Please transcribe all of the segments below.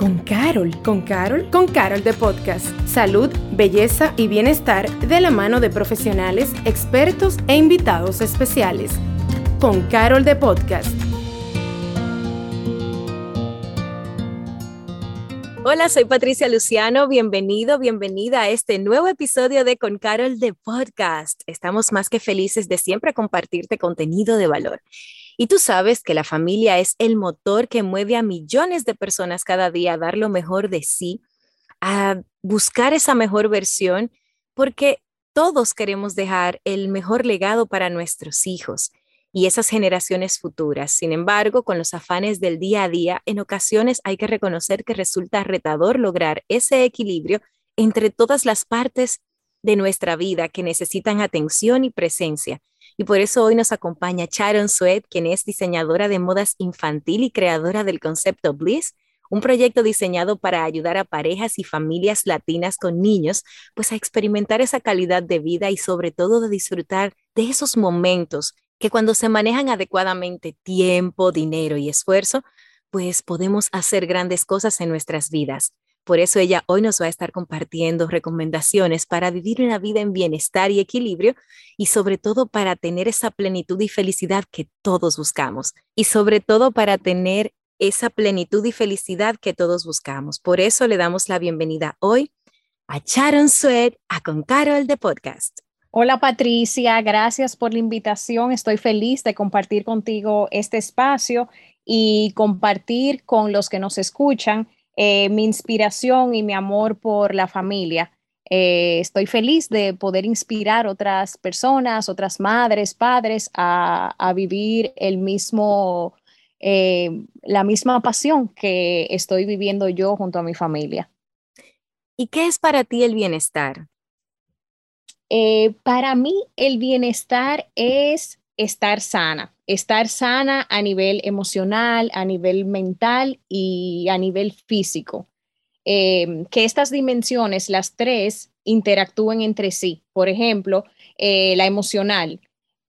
con Carol. ¿Con Carol? Con Carol de Podcast. Salud, belleza y bienestar de la mano de profesionales, expertos e invitados especiales. Con Carol de Podcast. Hola, soy Patricia Luciano. Bienvenido, bienvenida a este nuevo episodio de Con Carol de Podcast. Estamos más que felices de siempre compartirte contenido de valor. Y tú sabes que la familia es el motor que mueve a millones de personas cada día a dar lo mejor de sí, a buscar esa mejor versión, porque todos queremos dejar el mejor legado para nuestros hijos y esas generaciones futuras. Sin embargo, con los afanes del día a día, en ocasiones hay que reconocer que resulta retador lograr ese equilibrio entre todas las partes de nuestra vida que necesitan atención y presencia y por eso hoy nos acompaña Sharon Sweat, quien es diseñadora de modas infantil y creadora del concepto Bliss, un proyecto diseñado para ayudar a parejas y familias latinas con niños, pues a experimentar esa calidad de vida y sobre todo de disfrutar de esos momentos que cuando se manejan adecuadamente tiempo, dinero y esfuerzo, pues podemos hacer grandes cosas en nuestras vidas. Por eso ella hoy nos va a estar compartiendo recomendaciones para vivir una vida en bienestar y equilibrio y sobre todo para tener esa plenitud y felicidad que todos buscamos y sobre todo para tener esa plenitud y felicidad que todos buscamos. Por eso le damos la bienvenida hoy a Sharon Sweat, a Con Carol de Podcast. Hola Patricia, gracias por la invitación. Estoy feliz de compartir contigo este espacio y compartir con los que nos escuchan eh, mi inspiración y mi amor por la familia. Eh, estoy feliz de poder inspirar otras personas, otras madres, padres a, vivir el mismo, eh, la misma pasión que estoy viviendo yo junto a mi familia. ¿Y qué es para ti el bienestar? para mí el bienestar es estar sana, estar sana a nivel emocional, a nivel mental y a nivel físico. Em, que estas dimensiones, las tres, interactúen entre sí. Por ejemplo, eh, la emocional.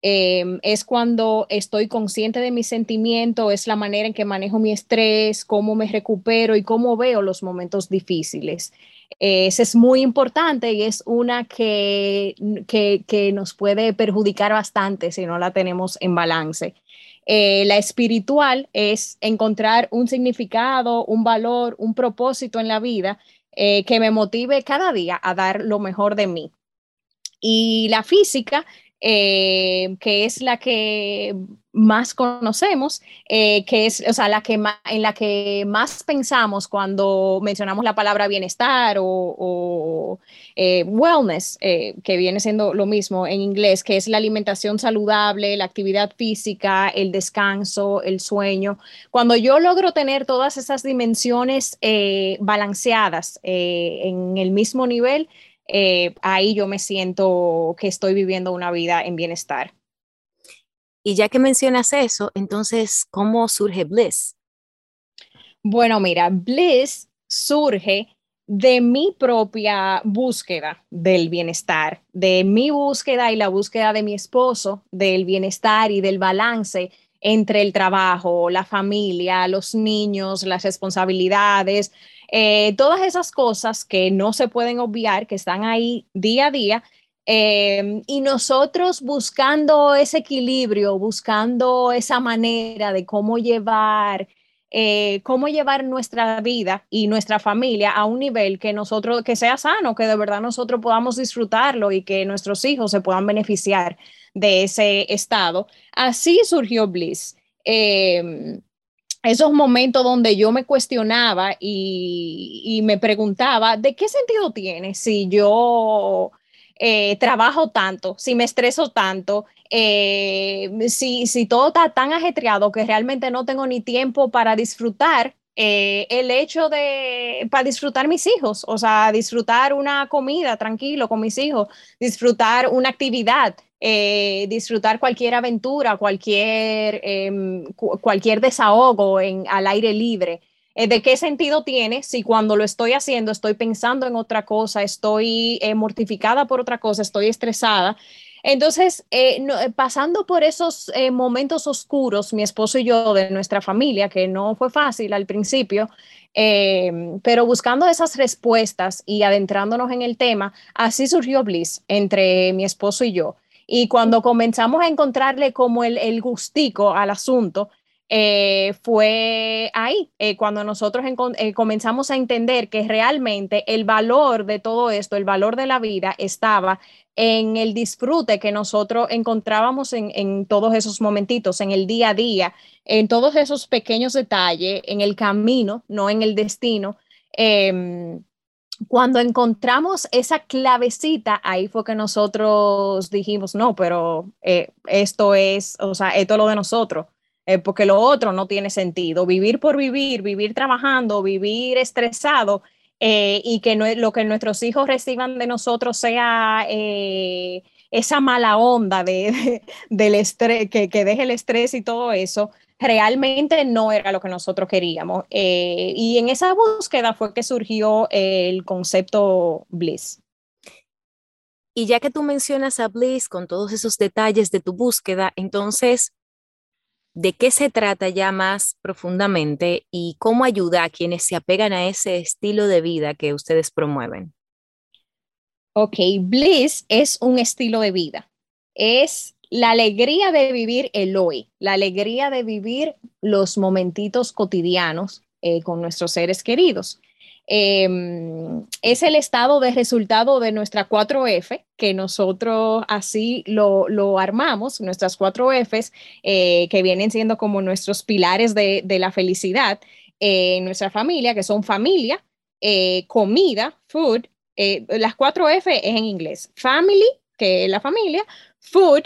Em, es cuando estoy consciente de mi sentimiento, es la manera en que manejo mi estrés, cómo me recupero y cómo veo los momentos difíciles. Esa es muy importante y es una que, que, nos puede perjudicar bastante si no la tenemos en balance. Eh, la espiritual es encontrar un significado, un valor, un propósito en la vida eh, que me motive cada día a dar lo mejor de mí. Y la física eh, que es la que más conocemos, eh, que es, o sea, la que en la que más pensamos cuando mencionamos la palabra bienestar o, eh, wellness, que viene siendo lo mismo en inglés, que es la alimentación saludable, la actividad física, el descanso, el sueño. Cuando yo logro tener todas esas dimensiones balanceadas en el mismo nivel, eh, ahí yo me siento que estoy viviendo una vida en bienestar. Y ya que mencionas eso, entonces, ¿cómo surge Bliss? Bueno, mira, Bliss surge de mi propia búsqueda del bienestar, de mi búsqueda y la búsqueda de mi esposo del bienestar y del balance entre el trabajo, la familia, los niños, las responsabilidades, eh, todas esas cosas que no se pueden obviar, que están ahí día a día, eh, y nosotros buscando ese equilibrio, buscando esa manera de cómo llevar, eh, cómo llevar nuestra vida y nuestra familia a un nivel que nosotros, que sea sano, que de verdad nosotros podamos disfrutarlo y que nuestros hijos se puedan beneficiar de ese estado. Así surgió Bliss esos momentos donde yo me cuestionaba y, me preguntaba, ¿de qué sentido tiene si yo eh, trabajo tanto, si me estreso tanto, eh, si, todo está tan ajetreado que realmente no tengo ni tiempo para disfrutar eh, el hecho de, para disfrutar mis hijos, o sea, disfrutar una comida tranquilo con mis hijos, disfrutar una actividad, eh, disfrutar cualquier aventura, cualquier, em, cualquier desahogo en, al aire libre. Eh, ¿De qué sentido tiene si cuando lo estoy haciendo estoy pensando en otra cosa, estoy mortificada por otra cosa, estoy estresada? Entonces, eh, eh, pasando por esos eh, momentos oscuros, mi esposo y yo, de nuestra familia, que no fue fácil al principio, pero buscando esas respuestas y adentrándonos en el tema, así surgió Bliss entre mi esposo y yo. Y cuando comenzamos a encontrarle como el, el gustico al asunto, eh, fue ahí, eh, cuando nosotros eh, comenzamos a entender que realmente el valor de todo esto, el valor de la vida estaba en el disfrute que nosotros encontrábamos en, en, todos esos momentitos, en el día a día, en todos esos pequeños detalles, en el camino, no en el destino. Cuando encontramos esa clavecita, ahí fue que nosotros dijimos, no, pero esto es, o sea, esto es lo de nosotros. Eh, porque lo otro no tiene sentido. Vivir por vivir, vivir trabajando, vivir estresado eh, y que no, lo que nuestros hijos reciban de nosotros sea eh, esa mala onda de, del que, que, deje el estrés y todo eso, realmente no era lo que nosotros queríamos. y en esa búsqueda fue que surgió el concepto Bliss. Y ya que tú mencionas a Bliss con todos esos detalles de tu búsqueda, entonces, de qué se trata ya más profundamente y cómo ayuda a quienes se apegan a ese estilo de vida que ustedes promueven. Ok, Bliss es un estilo de vida. Es la alegría de vivir el hoy, la alegría de vivir los momentitos cotidianos eh, con nuestros seres queridos. Em, es el estado de resultado de nuestra 4F, que nosotros así lo, armamos, nuestras 4 Fs, eh, que vienen siendo como nuestros pilares de, la felicidad en nuestra familia, que son familia, eh, comida, food, eh, las 4 F es en inglés, family, que es la familia, food,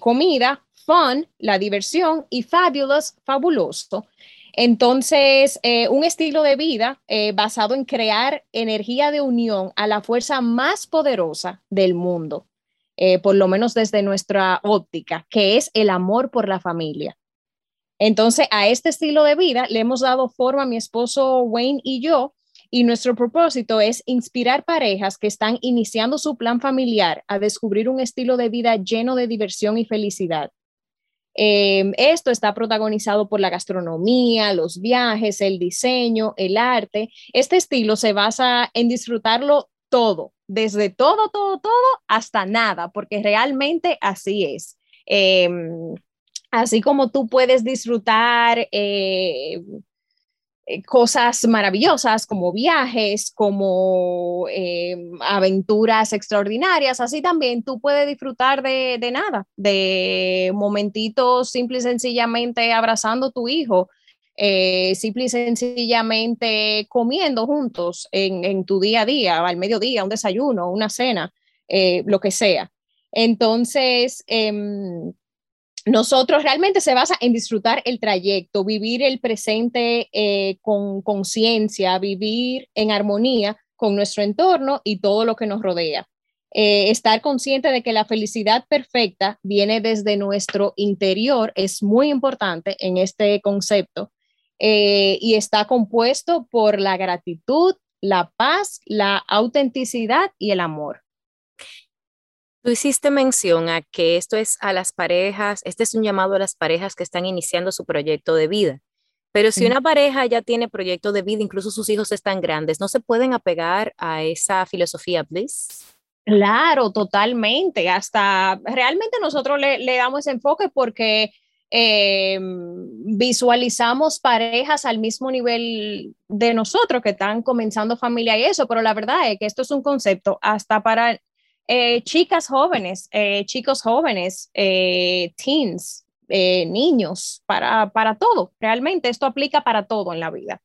comida, fun, la diversión, y fabulous, fabuloso. Entonces, eh, un estilo de vida eh, basado en crear energía de unión a la fuerza más poderosa del mundo, eh, por lo menos desde nuestra óptica, que es el amor por la familia. Entonces, a este estilo de vida le hemos dado forma a mi esposo Wayne y yo, y nuestro propósito es inspirar parejas que están iniciando su plan familiar a descubrir un estilo de vida lleno de diversión y felicidad Em, esto está protagonizado por la gastronomía, los viajes, el diseño, el arte. Este estilo se basa en disfrutarlo todo, desde todo, todo, todo hasta nada, porque realmente así es. Em, así como tú puedes disfrutar eh, cosas maravillosas como viajes, como eh, aventuras extraordinarias, así también tú puedes disfrutar de, nada, de momentitos simple y sencillamente abrazando a tu hijo, eh, simple y sencillamente comiendo juntos en, tu día a día, al mediodía, un desayuno, una cena, lo que sea. Entonces, em, nosotros realmente se basa en disfrutar el trayecto, vivir el presente eh, con conciencia, vivir en armonía con nuestro entorno y todo lo que nos rodea. Eh, estar consciente de que la felicidad perfecta viene desde nuestro interior es muy importante en este concepto eh, y está compuesto por la gratitud, la paz, la autenticidad y el amor. Tú hiciste mención a que esto es a las parejas, este es un llamado a las parejas que están iniciando su proyecto de vida. Pero si una pareja ya tiene proyecto de vida, incluso sus hijos están grandes, ¿no se pueden apegar a esa filosofía Bliss? Claro, totalmente. Hasta realmente nosotros le, damos ese enfoque porque eh, visualizamos parejas al mismo nivel de nosotros que están comenzando familia y eso, pero la verdad es que esto es un concepto hasta para eh, chicas jóvenes, eh, chicos jóvenes, eh, teens, niños, para, para todo. Realmente esto aplica para todo en la vida.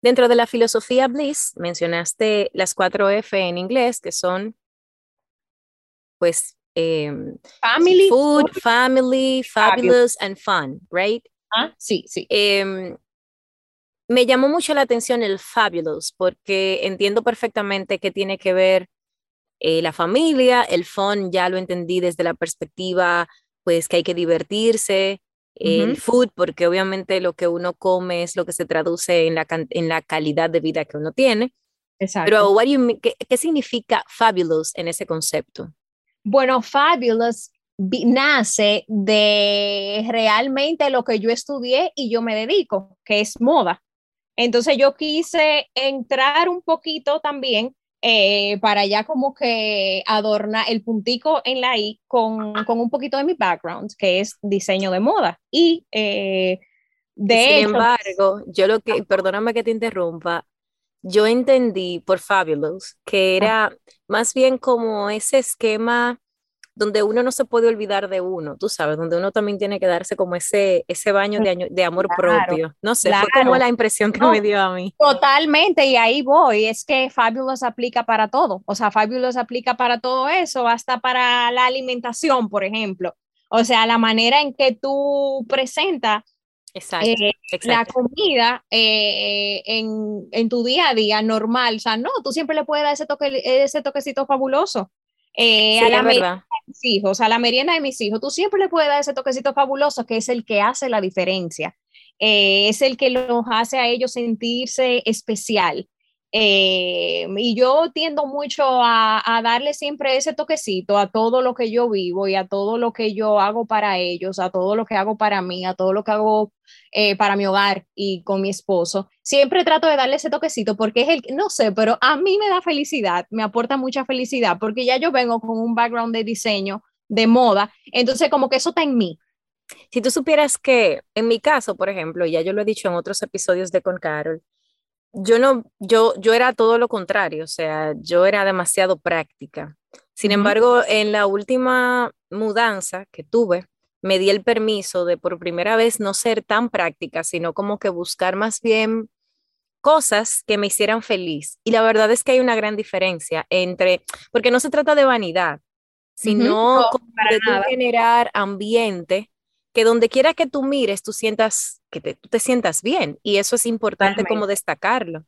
Dentro de la filosofía Bliss, mencionaste las cuatro F en inglés, que son, pues, em, family, food, family, fabulous, and fun, right? Ah, sí, sí. Em, me llamó mucho la atención el fabulous, porque entiendo perfectamente que tiene que ver eh, la familia, el fun ya lo entendí desde la perspectiva, pues que hay que divertirse, el food, porque obviamente lo que uno come es lo que se traduce en la, en la calidad de vida que uno tiene. Exacto. Pero ¿qué, ¿qué significa fabulous en ese concepto? Bueno, Fabulous nace de realmente lo que yo estudié y yo me dedico, que es moda. Entonces yo quise entrar un poquito también eh, para ya como que adornar el puntico en la I con, con, un poquito de mi background, que es diseño de moda. Y eh, de Sin embargo, yo lo que, perdóname que te interrumpa, yo entendí por Fabulous que era más bien como ese esquema donde uno no se puede olvidar de uno, tú sabes, donde uno también tiene que darse como ese, ese baño de, de amor propio. No sé, fue como la impresión que me dio a mí. Totalmente, y ahí voy, es que Fabulous aplica para todo, o sea, Fabulous aplica para todo eso, hasta para la alimentación, por ejemplo. O sea, la manera en que tú presentas eh, la comida eh, en, en, tu día a día normal, o sea, no, tú siempre le puedes dar ese, toque, ese toquecito fabuloso. Eh, a la mis hijos, a la merienda de mis hijos, tú siempre le puedes dar ese toquecito fabuloso que es el que hace la diferencia, eh, es el que los hace a ellos sentirse especial. Eh, y yo tiendo mucho a, a, darle siempre ese toquecito a todo lo que yo vivo y a todo lo que yo hago para ellos, a todo lo que hago para mí, a todo lo que hago eh, para mi hogar y con mi esposo. Siempre trato de darle ese toquecito porque es el, no sé, pero a mí me da felicidad, me aporta mucha felicidad porque ya yo vengo con un background de diseño, de moda, entonces como que eso está en mí. Si tú supieras que en mi caso, por ejemplo, ya yo lo he dicho en otros episodios de Con Carol, yo no, yo, yo era todo lo contrario, o sea, yo era demasiado práctica. Sin embargo, en la última mudanza que tuve, me di el permiso de por primera vez no ser tan práctica, sino como que buscar más bien cosas que me hicieran feliz. Y la verdad es que hay una gran diferencia entre, porque no se trata de vanidad, sino de generar ambiente que donde quiera que tú mires, tú sientas que te, tú te sientas bien. Y eso es importante como destacarlo.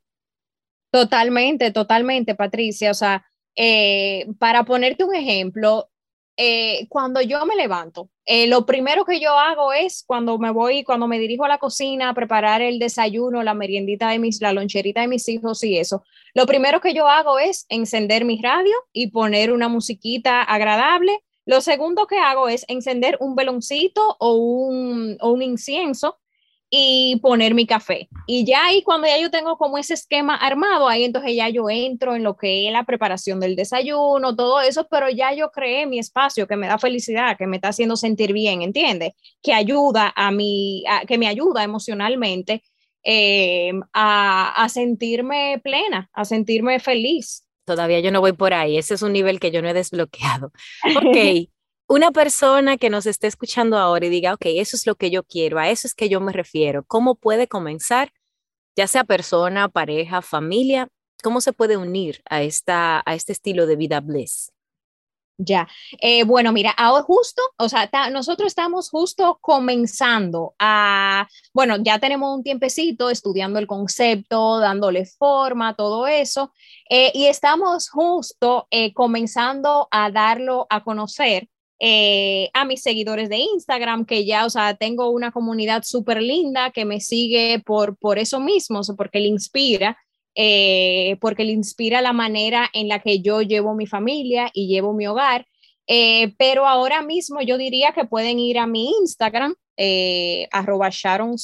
Totalmente, totalmente, Patricia. O sea, eh, para ponerte un ejemplo, eh, cuando yo me levanto, eh, lo primero que yo hago es cuando me voy, cuando me dirijo a la cocina a preparar el desayuno, la meriendita de mis, la loncherita de mis hijos y eso, lo primero que yo hago es encender mi radio y poner una musiquita agradable lo segundo que hago es encender un veloncito o un, o un incienso y poner mi café. Y ya ahí cuando ya yo tengo como ese esquema armado, ahí entonces ya yo entro en lo que es la preparación del desayuno, todo eso, pero ya yo creé mi espacio que me da felicidad, que me está haciendo sentir bien, ¿entiendes? Que ayuda a mí, que me ayuda emocionalmente eh, a, a sentirme plena, a sentirme feliz. Todavía yo no voy por ahí. Ese es un nivel que yo no he desbloqueado. Ok, una persona que nos esté escuchando ahora y diga, ok, eso es lo que yo quiero, a eso es que yo me refiero. ¿Cómo puede comenzar? Ya sea persona, pareja, familia, ¿cómo se puede unir a, esta, a este estilo de vida bliss? Ya, eh, bueno, mira, ahora justo, o sea, nosotros estamos justo comenzando a, bueno, ya tenemos un tiempecito estudiando el concepto, dándole forma, todo eso, eh, y estamos justo eh, comenzando a darlo a conocer a mis seguidores de Instagram, que ya, o sea, tengo una comunidad súper linda que me sigue por, por eso mismo, porque le inspira. Eh, porque le inspira la manera en la que yo llevo mi familia y llevo mi hogar. Eh, pero ahora mismo yo diría que pueden ir a mi Instagram, eh, arroba Sharon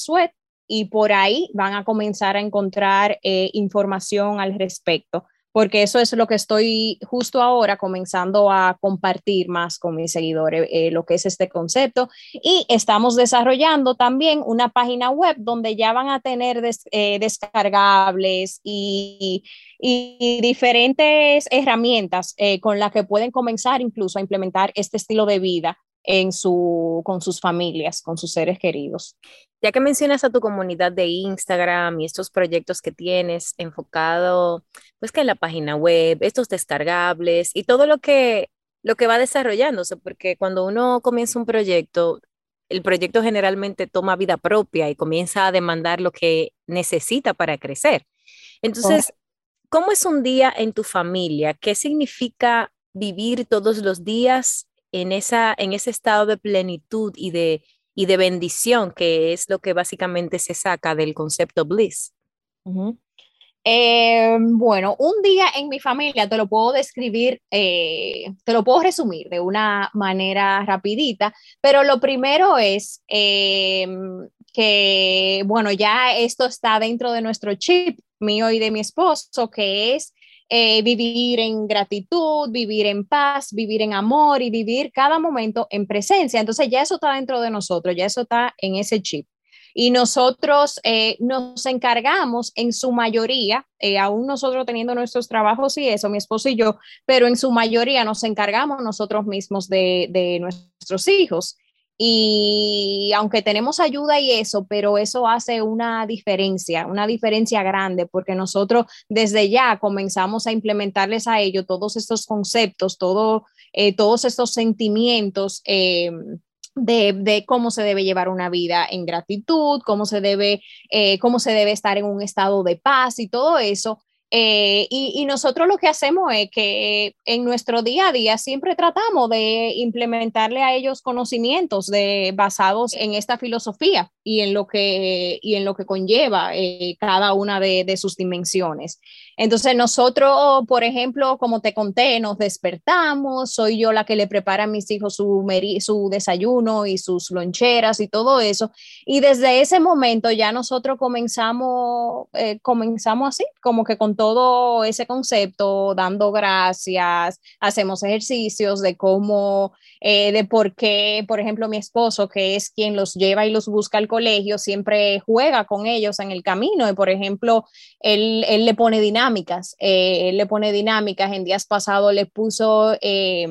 y por ahí van a comenzar a encontrar información al respecto porque eso es lo que estoy justo ahora comenzando a compartir más con mis seguidores, eh, lo que es este concepto. Y estamos desarrollando también una página web donde ya van a tener eh, descargables y, y, diferentes herramientas eh, con las que pueden comenzar incluso a implementar este estilo de vida en su, con sus familias, con sus seres queridos. Ya que mencionas a tu comunidad de Instagram y estos proyectos que tienes enfocado, pues que en la página web, estos descargables y todo lo que, lo que va desarrollándose, porque cuando uno comienza un proyecto, el proyecto generalmente toma vida propia y comienza a demandar lo que necesita para crecer. Entonces, ¿cómo es un día en tu familia? ¿Qué significa vivir todos los días en, esa, en ese estado de plenitud y de, y de bendición, que es lo que básicamente se saca del concepto bliss. Eh, bueno, un día en mi familia te lo puedo describir, eh, te lo puedo resumir de una manera rapidita, pero lo primero es eh, que, bueno, ya esto está dentro de nuestro chip mío y de mi esposo, que es vivir en gratitud, vivir en paz, vivir en amor y vivir cada momento en presencia. Entonces ya eso está dentro de nosotros, ya eso está en ese chip. Y nosotros eh, nos encargamos en su mayoría, eh, aún nosotros teniendo nuestros trabajos y eso, mi esposo y yo, pero en su mayoría nos encargamos nosotros mismos de, de nuestros hijos. Y aunque tenemos ayuda y eso, pero eso hace una diferencia, una diferencia grande, porque nosotros desde ya comenzamos a implementarles a ellos todos estos conceptos, todo, eh, todos estos sentimientos de, cómo se debe llevar una vida en gratitud, cómo se debe, eh, cómo se debe estar en un estado de paz y todo eso. Eh, y, nosotros lo que hacemos es que en nuestro día a día siempre tratamos de implementarle a ellos conocimientos de, basados en esta filosofía y en lo que, y en lo que conlleva eh, cada una de, de, sus dimensiones. Entonces nosotros, por ejemplo, como te conté, nos despertamos, soy yo la que le prepara a mis hijos su, su desayuno y sus loncheras y todo eso. Y desde ese momento ya nosotros comenzamos, eh, comenzamos así, como que con todo ese concepto, dando gracias, hacemos ejercicios de cómo, eh, de por qué, por ejemplo, mi esposo, que es quien los lleva y los busca al colegio, siempre juega con ellos en el camino. Y, por ejemplo, él, él le pone dinámica dinámicas, eh, le pone dinámicas, en días pasados le puso, eh,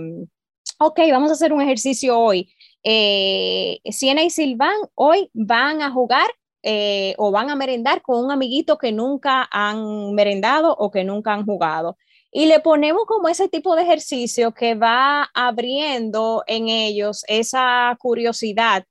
ok, vamos a hacer un ejercicio hoy. Eh, Siena y Silván hoy van a jugar eh, o van a merendar con un amiguito que nunca han merendado o que nunca han jugado. Y le ponemos como ese tipo de ejercicio que va abriendo en ellos esa curiosidad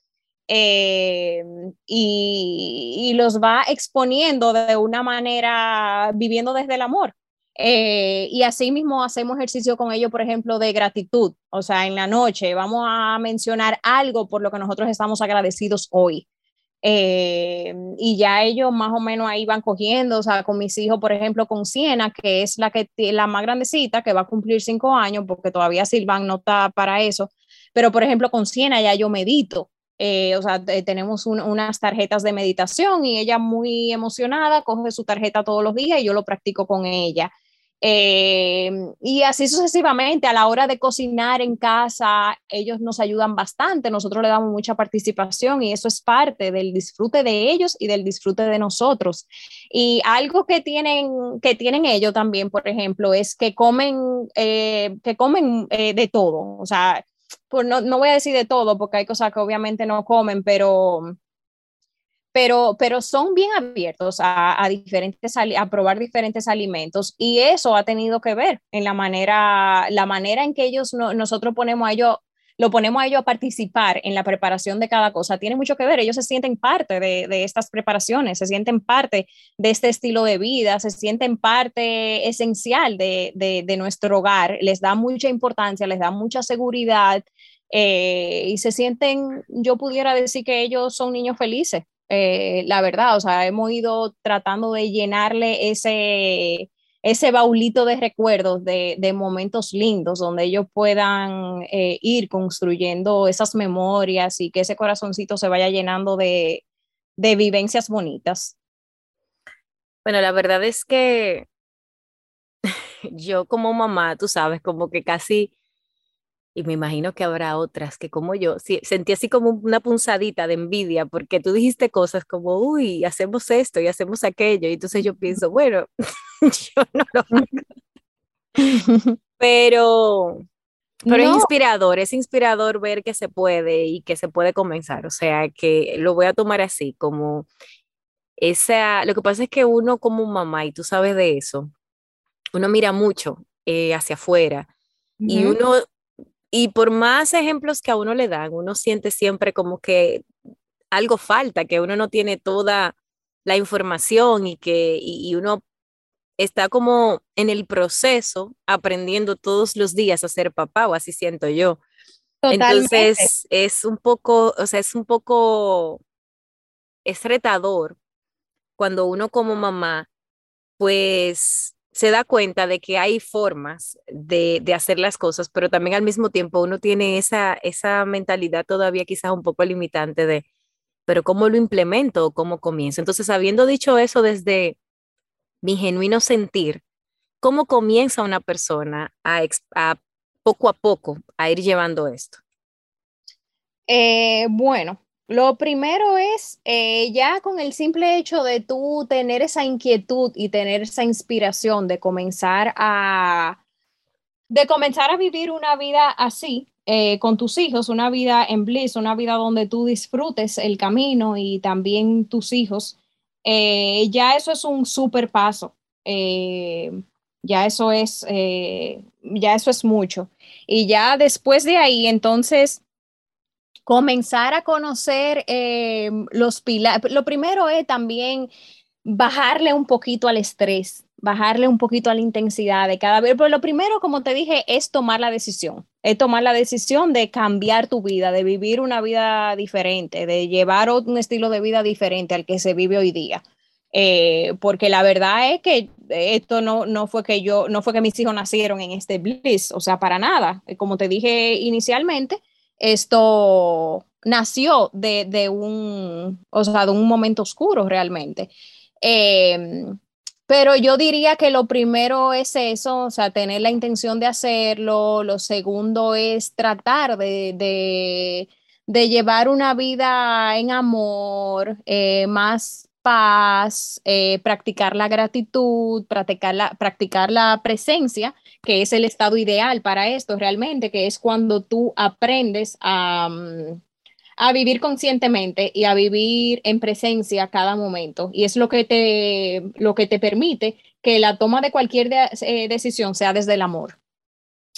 eh, y, los va exponiendo de una manera, viviendo desde el amor. Eh, y así mismo hacemos ejercicio con ellos, por ejemplo, de gratitud. O sea, en la noche vamos a mencionar algo por lo que nosotros estamos agradecidos hoy. Eh, y ya ellos más o menos ahí van cogiendo, o sea, con mis hijos, por ejemplo, con Siena, que es la, que, la más grandecita, que va a cumplir cinco años, porque todavía Silvan no está para eso, pero por ejemplo, con Siena ya yo medito, eh, o sea, tenemos unas tarjetas de meditación y ella muy emocionada coge su tarjeta todos los días y yo lo practico con ella. Eh, y así sucesivamente, a la hora de cocinar en casa, ellos nos ayudan bastante, nosotros le damos mucha participación y eso es parte del disfrute de ellos y del disfrute de nosotros. Y algo que tienen, que tienen ellos también, por ejemplo, es que comen, eh, que comen de todo, o sea, pues no, no voy a decir de todo, porque hay cosas que obviamente no comen, pero, pero, pero son bien abiertos a, a, diferentes, a probar diferentes alimentos y eso ha tenido que ver en la manera, la manera en que ellos, nosotros ponemos a ellos lo ponemos a ellos a participar en la preparación de cada cosa, tiene mucho que ver. Ellos se sienten parte de, de, estas preparaciones, se sienten parte de este estilo de vida, se sienten parte esencial de, de, nuestro hogar, les da mucha importancia, les da mucha seguridad eh, y se sienten, yo pudiera decir que ellos son niños felices. Eh, la verdad, o sea, hemos ido tratando de llenarle ese, ese baulito de recuerdos, de, de momentos lindos, donde ellos puedan eh, ir construyendo esas memorias y que ese corazoncito se vaya llenando de, de vivencias bonitas. Bueno, la verdad es que yo como mamá, tú sabes, como que casi, y me imagino que habrá otras que como yo, sentí así como una punzadita de envidia, porque tú dijiste cosas como, uy, hacemos esto y hacemos aquello, y entonces yo pienso, bueno, yo no lo hago. Pero, pero es inspirador, es inspirador ver que se puede y que se puede comenzar. O sea, que lo voy a tomar así, como esa, lo que pasa es que uno como mamá, y tú sabes de eso, uno mira mucho eh, hacia afuera y uno, y por más ejemplos que a uno le dan, uno siente siempre como que algo falta, que uno no tiene toda la información y que y uno está como en el proceso aprendiendo todos los días a ser papá, o así siento yo. Entonces es un poco, o sea, es un poco, es retador cuando uno como mamá pues se da cuenta de que hay formas de, hacer las cosas, pero también al mismo tiempo uno tiene esa, esa mentalidad todavía quizás un poco limitante de, pero ¿cómo lo implemento cómo comienzo? Entonces, habiendo dicho eso desde mi genuino sentir, ¿cómo comienza una persona a, a poco a poco a ir llevando esto? Eh, bueno, lo primero es eh, ya con el simple hecho de tú tener esa inquietud y tener esa inspiración de comenzar a de comenzar a vivir una vida así eh, con tus hijos, una vida en bliss, una vida donde tú disfrutes el camino y también tus hijos, eh, ya eso es un super paso. ya eso es, ya eso es mucho. Y ya después de ahí, entonces comenzar a conocer eh, los pilares. Lo primero es también bajarle un poquito al estrés, bajarle un poquito a la intensidad de cada vez. Pero lo primero, como te dije, es tomar la decisión. Es tomar la decisión de cambiar tu vida, de vivir una vida diferente, de llevar un estilo de vida diferente al que se vive hoy día. Eh, porque la verdad es que esto no, no fue que yo, no fue que mis hijos nacieron en este bliss, o sea, para nada. Como te dije inicialmente, esto nació de, un, o sea, de un momento oscuro realmente. Em, pero yo diría que lo primero es eso, o sea, tener la intención de hacerlo. Lo segundo es tratar de, llevar una vida en amor, eh, más paz, eh, practicar la gratitud, practicar la, practicar la presencia que es el estado ideal para esto realmente, que es cuando tú aprendes a, mm, a vivir conscientemente y a vivir en presencia cada momento. Y es lo que te, lo que te permite que la toma de cualquier eh, decisión sea desde el amor.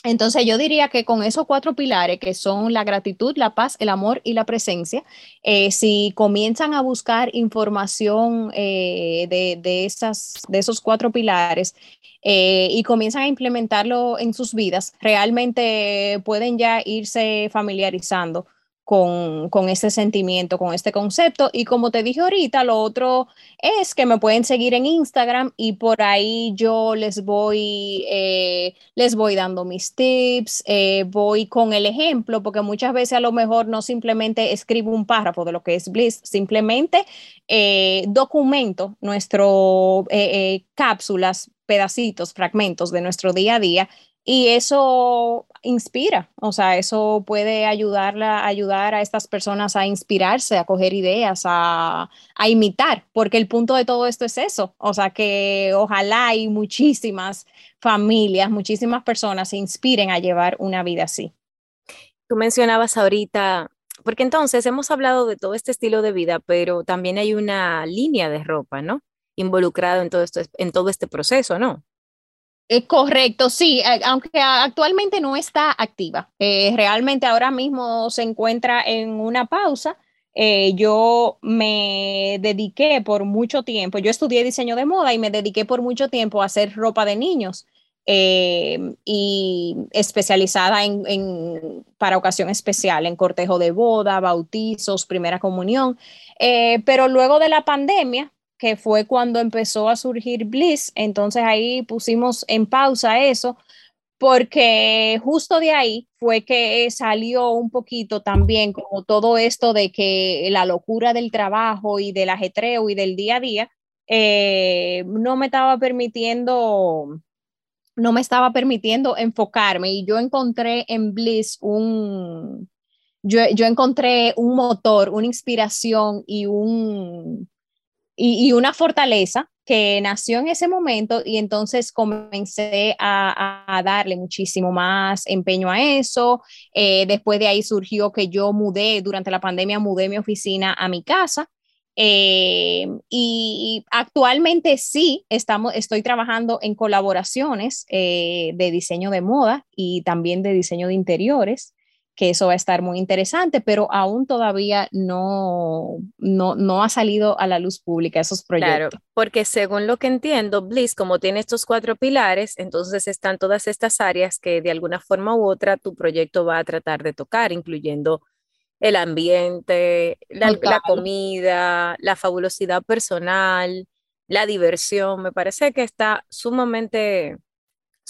Entonces yo diría que con esos cuatro pilares, que son la gratitud, la paz, el amor y la presencia, eh, si comienzan a buscar información eh, de, de, esas, de esos cuatro pilares eh, y comienzan a implementarlo en sus vidas, realmente pueden ya irse familiarizando con, ese sentimiento, con este concepto. Y como te dije ahorita, lo otro es que me pueden seguir en Instagram y por ahí yo les voy, eh, les voy dando mis tips, eh, voy con el ejemplo, porque muchas veces a lo mejor no simplemente escribo un párrafo de lo que es Bliss, simplemente eh, documento nuestro cápsulas, pedacitos, fragmentos de nuestro día a día y eso inspira, o sea, eso puede ayudarla, ayudar a estas personas a inspirarse, a coger ideas, a, imitar, porque el punto de todo esto es eso, o sea, que ojalá hay muchísimas familias, muchísimas personas se inspiren a llevar una vida así. Tú mencionabas ahorita, porque entonces hemos hablado de todo este estilo de vida, pero también hay una línea de ropa, ¿no? Involucrado en todo esto, en todo este proceso, ¿no? Eh, correcto, sí, eh, aunque actualmente no está activa. Eh, realmente ahora mismo se encuentra en una pausa. yo me dediqué por mucho tiempo, yo estudié diseño de moda y me dediqué por mucho tiempo a hacer ropa de niños y especializada en, para ocasión especial, en cortejo de boda, bautizos, primera comunión. pero luego de la pandemia, que fue cuando empezó a surgir Bliss. Entonces ahí pusimos en pausa eso, porque justo de ahí fue que salió un poquito también como todo esto de que la locura del trabajo y del ajetreo y del día a día eh, no me estaba permitiendo no me estaba permitiendo enfocarme y yo encontré en Bliss un, yo, yo encontré un motor, una inspiración y un, y, una fortaleza que nació en ese momento y entonces comencé a, darle muchísimo más empeño a eso. Eh, después de ahí surgió que yo mudé, durante la pandemia mudé mi oficina a mi casa. Eh, y actualmente sí, estamos, estoy trabajando en colaboraciones eh, de diseño de moda y también de diseño de interiores que eso va a estar muy interesante, pero aún todavía no, no, ha salido a la luz pública esos proyectos. Claro, porque según lo que entiendo, Bliss, como tiene estos cuatro pilares, entonces están todas estas áreas que de alguna forma u otra tu proyecto va a tratar de tocar, incluyendo el ambiente, la, la comida, la fabulosidad personal, la diversión, me parece que está sumamente,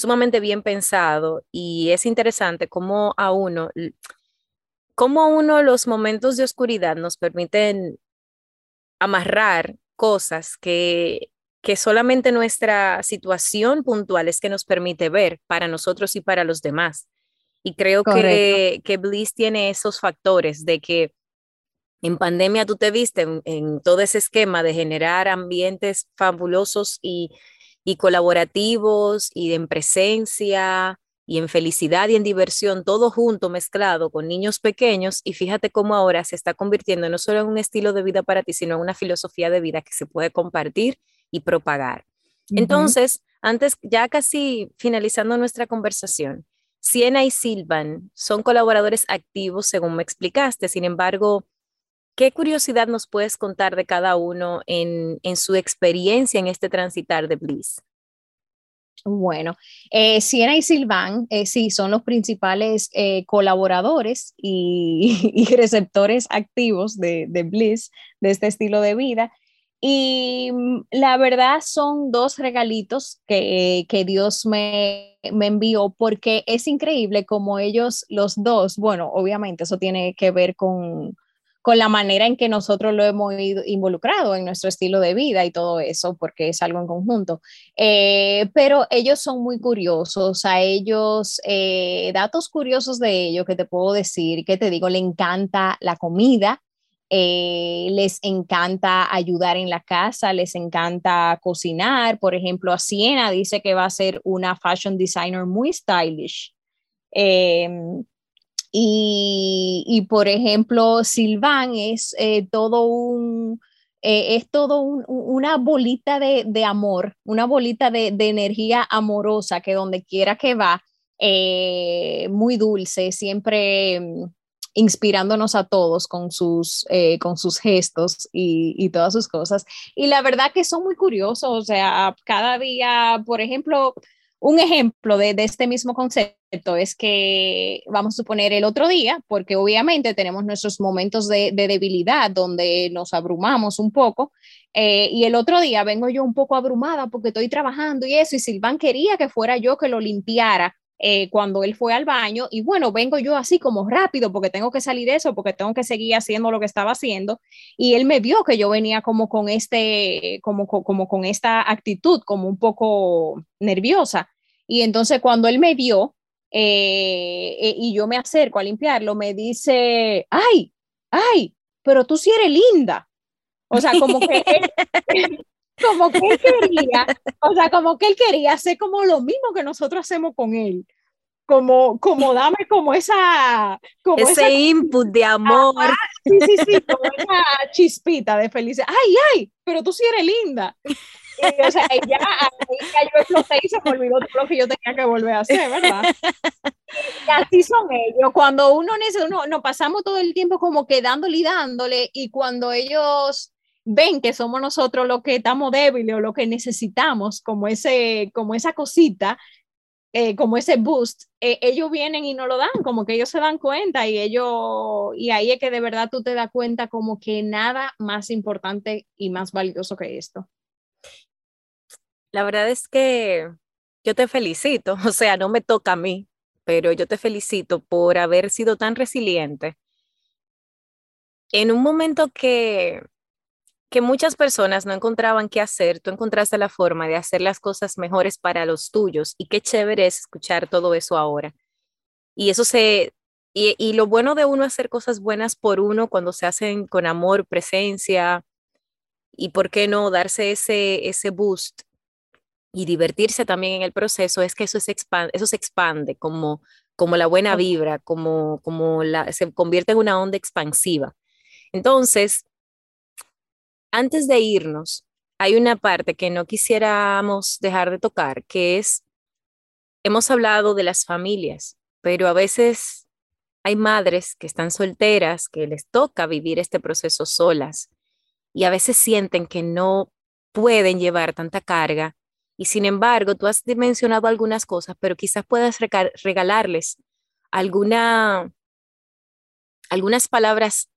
sumamente bien pensado y es interesante cómo a uno, cómo a uno los momentos de oscuridad nos permiten amarrar cosas que, que solamente nuestra situación puntual es que nos permite ver para nosotros y para los demás. Y creo que, que Bliss tiene esos factores de que en pandemia tú te viste en, todo ese esquema de generar ambientes fabulosos y, y colaborativos y en presencia y en felicidad y en diversión, todo junto, mezclado con niños pequeños. Y fíjate cómo ahora se está convirtiendo no solo en un estilo de vida para ti, sino en una filosofía de vida que se puede compartir y propagar. Entonces, antes, ya casi finalizando nuestra conversación, Siena y Silvan son colaboradores activos, según me explicaste. Sin embargo, ¿qué curiosidad nos puedes contar de cada uno en, su experiencia en este transitar de Bliss? Bueno, eh, Siena y Silvan, eh, sí, son los principales eh, colaboradores y, receptores activos de, de, Bliss, de este estilo de vida. Y mm, la verdad son dos regalitos que, que Dios me, me, envió porque es increíble como ellos, los dos, bueno, obviamente eso tiene que ver con, con la manera en que nosotros lo hemos involucrado en nuestro estilo de vida y todo eso, porque es algo en conjunto. Eh, pero ellos son muy curiosos, a ellos, eh, datos curiosos de ellos que te puedo decir, que te digo, le encanta la comida, eh, les encanta ayudar en la casa, les encanta cocinar. Por ejemplo, a Siena dice que va a ser una fashion designer muy stylish. Y, por ejemplo, Silvan es eh, todo un, eh, es todo una bolita de, amor, una bolita de, de, energía amorosa que donde quiera que va, muy dulce, siempre em, inspirándonos a todos con sus, eh, con sus gestos y, todas sus cosas. Y la verdad que son muy curiosos, o sea, cada día, por ejemplo, un ejemplo de, este mismo concepto es que vamos a suponer el otro día, porque obviamente tenemos nuestros momentos de, debilidad donde nos abrumamos un poco, eh, y el otro día vengo yo un poco abrumada porque estoy trabajando y eso, y Silván quería que fuera yo que lo limpiara eh, cuando él fue al baño y bueno, vengo yo así como rápido porque tengo que salir de eso, porque tengo que seguir haciendo lo que estaba haciendo y él me vio que yo venía como con este, como, como con esta actitud, como un poco nerviosa y entonces cuando él me vio eh, eh, y yo me acerco a limpiarlo, me dice, ay, ay, pero tú sí eres linda. O sea, como que como que él quería, o sea, como que él quería hacer como lo mismo que nosotros hacemos con él. Como, como dame como esa... Como Ese input de amor. sí, sí, sí, como esa chispita de felicidad. Ay, ay, pero tú sí eres linda. Y, o sea, ya, ya yo exploté y se me olvidó todo lo que yo tenía que volver a hacer, ¿verdad? Y así son ellos. Cuando uno, nos pasamos todo el tiempo como que dándole y dándole, y cuando ellos ven que somos nosotros los que estamos débiles o lo que necesitamos, como, ese, como esa cosita, eh, como ese boost, eh, ellos vienen y no lo dan, como que ellos se dan cuenta y ellos, y ahí es que de verdad tú te das cuenta como que nada más importante y más valioso que esto. La verdad es que yo te felicito, o sea, no me toca a mí, pero yo te felicito por haber sido tan resiliente. En un momento que que muchas personas no encontraban qué hacer, tú encontraste la forma de hacer las cosas mejores para los tuyos y qué chévere es escuchar todo eso ahora. Y eso se, y, lo bueno de uno hacer cosas buenas por uno cuando se hacen con amor, presencia y por qué no darse ese, ese boost y divertirse también en el proceso es que eso se expande, eso se expande como, como la buena vibra, como, como la, se convierte en una onda expansiva. Entonces, antes de irnos, hay una parte que no quisiéramos dejar de tocar, que es, hemos hablado de las familias, pero a veces hay madres que están solteras, que les toca vivir este proceso solas y a veces sienten que no pueden llevar tanta carga. Y sin embargo, tú has mencionado algunas cosas, pero quizás puedas regalarles alguna, algunas palabras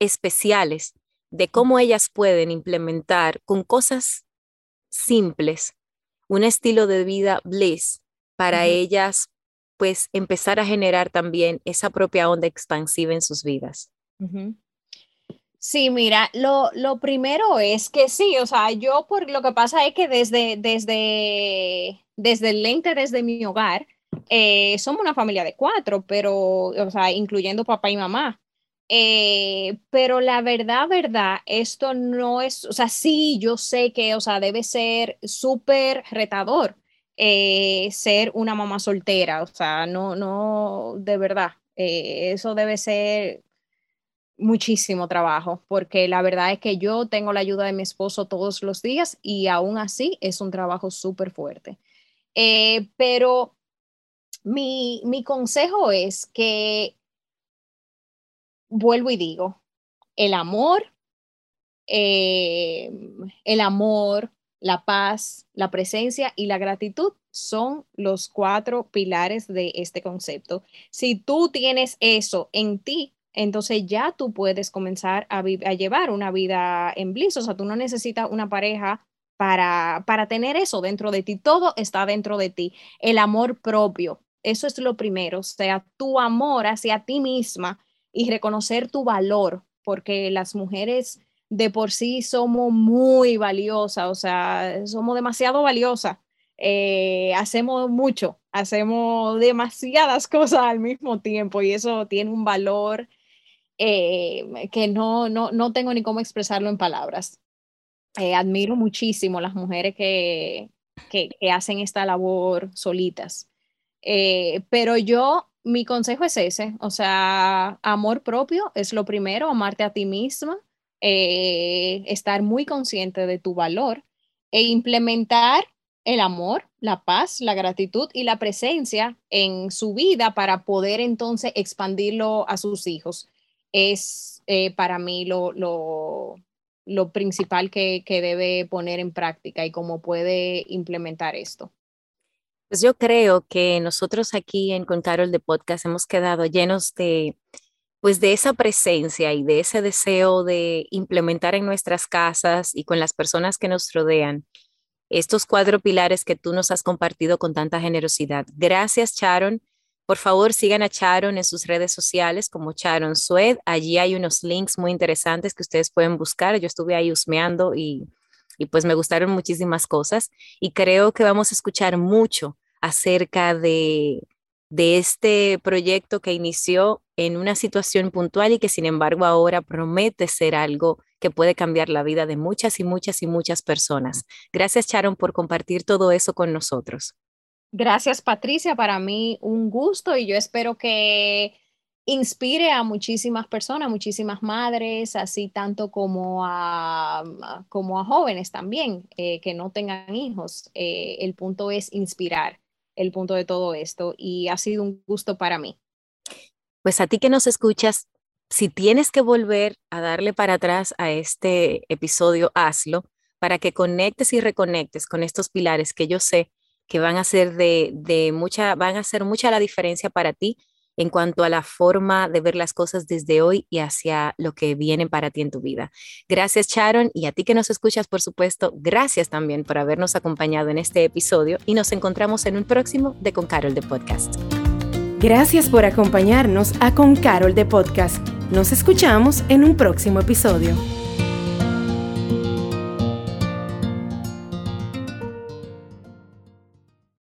especiales de cómo ellas pueden implementar con cosas simples, un estilo de vida bliss para ellas, pues empezar a generar también esa propia onda expansiva en sus vidas. Sí, mira, lo, lo, primero es que sí, o sea, yo por lo que pasa es que desde, desde, desde el lente, desde mi hogar, eh, somos una familia de cuatro, pero, o sea, incluyendo papá y mamá. Eh, pero la verdad, verdad, esto no es, o sea, sí, yo sé que, o sea, debe ser súper retador eh, ser una mamá soltera, o sea, no, no, de verdad, eso debe ser muchísimo trabajo, porque la verdad es que yo tengo la ayuda de mi esposo todos los días y aún así es un trabajo súper fuerte. Eh, pero mi, mi consejo es que, vuelvo y digo, el amor, eh, el amor, la paz, la presencia y la gratitud son los cuatro pilares de este concepto. Si tú tienes eso en ti, entonces ya tú puedes comenzar a, llevar una vida en bliss. O sea, tú no necesitas una pareja para, para tener eso dentro de ti. Todo está dentro de ti. El amor propio, eso es lo primero. O sea, tu amor hacia ti misma y reconocer tu valor, porque las mujeres de por sí somos muy valiosas, o sea, somos demasiado valiosas. Eh, hacemos mucho, hacemos demasiadas cosas al mismo tiempo y eso tiene un valor eh, que no, no, no tengo ni cómo expresarlo en palabras. Eh, admiro muchísimo las mujeres que, que, hacen esta labor solitas. Eh, pero yo, mi consejo es ese, o sea, amor propio es lo primero, amarte a ti misma, estar muy consciente de tu valor e implementar el amor, la paz, la gratitud y la presencia en su vida para poder entonces expandirlo a sus hijos es eh, para mí lo, lo, lo principal que, que, debe poner en práctica y cómo puede implementar esto. Pues yo creo que nosotros aquí en Con Carol de Podcast hemos quedado llenos de, pues de esa presencia y de ese deseo de implementar en nuestras casas y con las personas que nos rodean estos cuatro pilares que tú nos has compartido con tanta generosidad. Gracias, Sharon por favor, sigan a Charon en sus redes sociales como Charon Sued. Allí hay unos links muy interesantes que ustedes pueden buscar. Yo estuve ahí husmeando y, y pues me gustaron muchísimas cosas. Y creo que vamos a escuchar mucho acerca de, de este proyecto que inició en una situación puntual y que sin embargo ahora promete ser algo que puede cambiar la vida de muchas y muchas y muchas personas. Gracias, Charon, por compartir todo eso con nosotros. Gracias, Patricia. Para mí un gusto y yo espero que inspire a muchísimas personas, muchísimas madres, así tanto como a, como a jóvenes también, eh, que no tengan hijos. Eh, el punto es inspirar, el punto de todo esto y ha sido un gusto para mí. Pues a ti que nos escuchas, si tienes que volver a darle para atrás a este episodio, hazlo para que conectes y reconectes con estos pilares que yo sé que van a ser de, mucha, van a hacer mucha la diferencia para ti en cuanto a la forma de ver las cosas desde hoy y hacia lo que viene para ti en tu vida. Gracias, Sharon, y a ti que nos escuchas, por supuesto, gracias también por habernos acompañado en este episodio y nos encontramos en un próximo de Con Carol de Podcast. Gracias por acompañarnos a Con Carol de Podcast. Nos escuchamos en un próximo episodio.